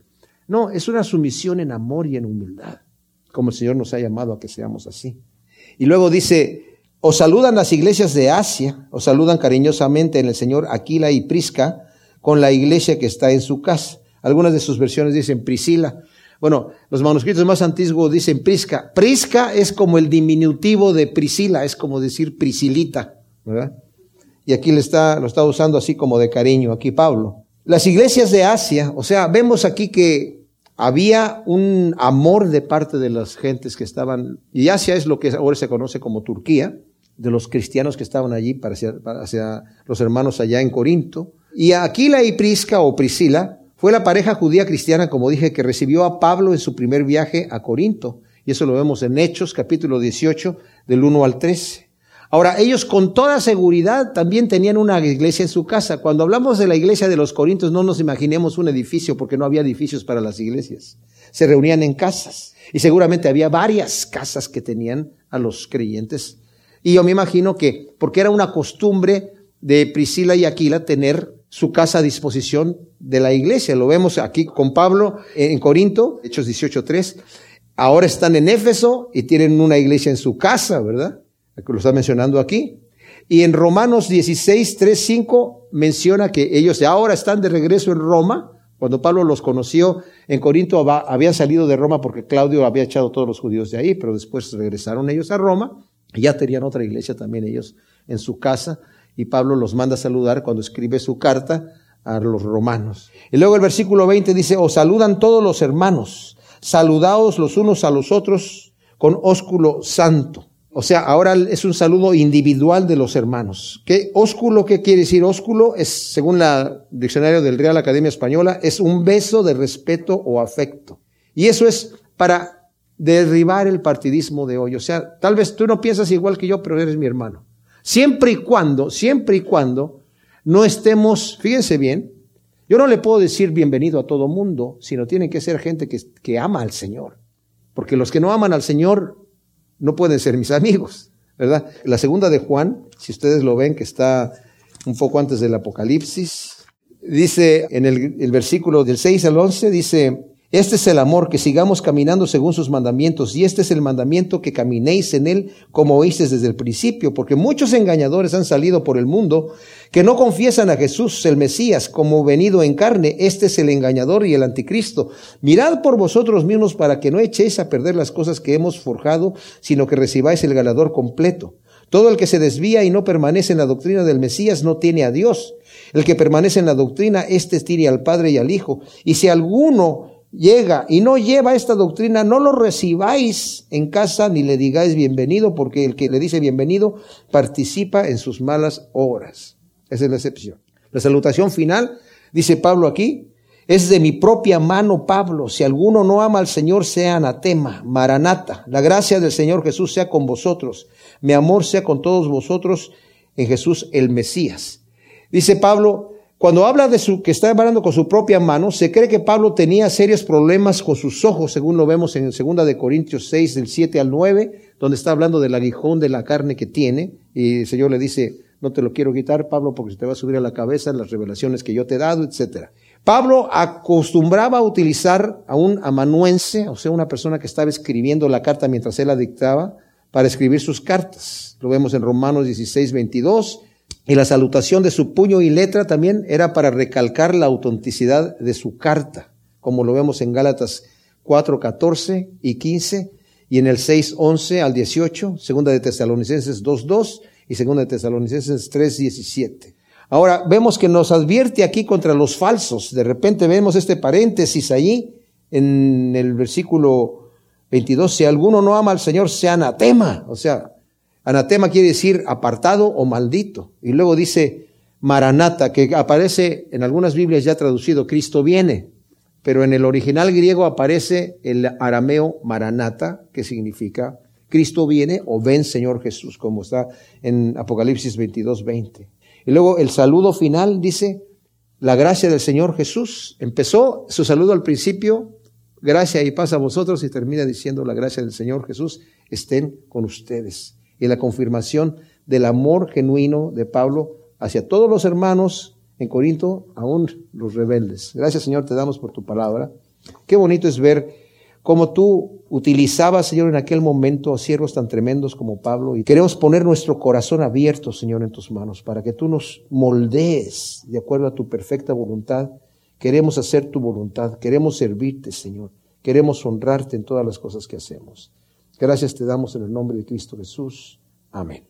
No, es una sumisión en amor y en humildad, como el Señor nos ha llamado a que seamos así. Y luego dice, os saludan las iglesias de Asia, os saludan cariñosamente en el Señor Aquila y Prisca, con la iglesia que está en su casa. Algunas de sus versiones dicen Priscila. Bueno, los manuscritos más antiguos dicen Prisca. Prisca es como el diminutivo de Priscila, es como decir Priscilita, ¿verdad? Y aquí le está, lo está usando así como de cariño, aquí Pablo. Las iglesias de Asia, o sea, vemos aquí que había un amor de parte de las gentes que estaban, y Asia es lo que ahora se conoce como Turquía, de los cristianos que estaban allí para hacia, los hermanos allá en Corinto. Y Aquila y Prisca o Priscila fue la pareja judía cristiana, como dije, que recibió a Pablo en su primer viaje a Corinto. Y eso lo vemos en Hechos, capítulo 18, del 1 al 13. Ahora, ellos con toda seguridad también tenían una iglesia en su casa. Cuando hablamos de la iglesia de los Corintios, no nos imaginemos un edificio, porque no había edificios para las iglesias. Se reunían en casas. Y seguramente había varias casas que tenían a los creyentes. Y yo me imagino que, porque era una costumbre de Priscila y Aquila tener su casa a disposición de la iglesia. Lo vemos aquí con Pablo en Corinto, Hechos 18.3. Ahora están en Éfeso y tienen una iglesia en su casa, ¿verdad? Lo está mencionando aquí. Y en Romanos 16, 3, 5 menciona que ellos ahora están de regreso en Roma. Cuando Pablo los conoció en Corinto, habían salido de Roma porque Claudio había echado a todos los judíos de ahí, pero después regresaron ellos a Roma. Y ya tenían otra iglesia también ellos en su casa y Pablo los manda a saludar cuando escribe su carta a los romanos. Y luego el versículo 20 dice, os saludan todos los hermanos, saludaos los unos a los otros con ósculo santo. O sea, ahora es un saludo individual de los hermanos. ¿Qué ósculo qué quiere decir? Ósculo es, según la diccionario del Real Academia Española, es un beso de respeto o afecto. Y eso es para derribar el partidismo de hoy. O sea, tal vez tú no piensas igual que yo, pero eres mi hermano. Siempre y cuando, siempre y cuando no estemos, fíjense bien, yo no le puedo decir bienvenido a todo mundo, sino tiene que ser gente que, que ama al Señor. Porque los que no aman al Señor no pueden ser mis amigos, ¿verdad? La segunda de Juan, si ustedes lo ven, que está un poco antes del Apocalipsis, dice en el, el versículo del 6 al 11, dice, este es el amor, que sigamos caminando según sus mandamientos, y este es el mandamiento que caminéis en él como oísteis desde el principio, porque muchos engañadores han salido por el mundo que no confiesan a Jesús, el Mesías, como venido en carne. Este es el engañador y el anticristo. Mirad por vosotros mismos para que no echéis a perder las cosas que hemos forjado, sino que recibáis el ganador completo. Todo el que se desvía y no permanece en la doctrina del Mesías no tiene a Dios. El que permanece en la doctrina, éste tiene al Padre y al Hijo. Y si alguno llega y no lleva esta doctrina, no lo recibáis en casa ni le digáis bienvenido, porque el que le dice bienvenido participa en sus malas obras. Esa es la excepción. La salutación final, dice Pablo aquí, es de mi propia mano, Pablo. Si alguno no ama al Señor, sea anatema, maranata. La gracia del Señor Jesús sea con vosotros. Mi amor sea con todos vosotros en Jesús el Mesías. Dice Pablo, cuando habla de su, que está hablando con su propia mano, se cree que Pablo tenía serios problemas con sus ojos, según lo vemos en 2 de Corintios 6, del 7 al 9, donde está hablando del aguijón de la carne que tiene, y el Señor le dice, no te lo quiero quitar, Pablo, porque se te va a subir a la cabeza las revelaciones que yo te he dado, etc. Pablo acostumbraba a utilizar a un amanuense, o sea, una persona que estaba escribiendo la carta mientras él la dictaba, para escribir sus cartas. Lo vemos en Romanos 16, 22, y la salutación de su puño y letra también era para recalcar la autenticidad de su carta, como lo vemos en Gálatas 4, 14 y 15, y en el 6, 11 al 18, segunda de Tesalonicenses 2, 2 y segunda de Tesalonicenses 3, 17. Ahora, vemos que nos advierte aquí contra los falsos. De repente vemos este paréntesis allí en el versículo 22. Si alguno no ama al Señor, sea anatema. O sea, Anatema quiere decir apartado o maldito. Y luego dice Maranata, que aparece en algunas Biblias ya traducido, Cristo viene. Pero en el original griego aparece el arameo Maranata, que significa Cristo viene o ven Señor Jesús, como está en Apocalipsis 22, 20. Y luego el saludo final dice, la gracia del Señor Jesús. Empezó su saludo al principio, gracia y paz a vosotros, y termina diciendo, la gracia del Señor Jesús estén con ustedes y la confirmación del amor genuino de Pablo hacia todos los hermanos en Corinto, aún los rebeldes. Gracias Señor, te damos por tu palabra. Qué bonito es ver cómo tú utilizabas, Señor, en aquel momento a siervos tan tremendos como Pablo. Y queremos poner nuestro corazón abierto, Señor, en tus manos, para que tú nos moldees de acuerdo a tu perfecta voluntad. Queremos hacer tu voluntad, queremos servirte, Señor. Queremos honrarte en todas las cosas que hacemos. Gracias te damos en el nombre de Cristo Jesús. Amén.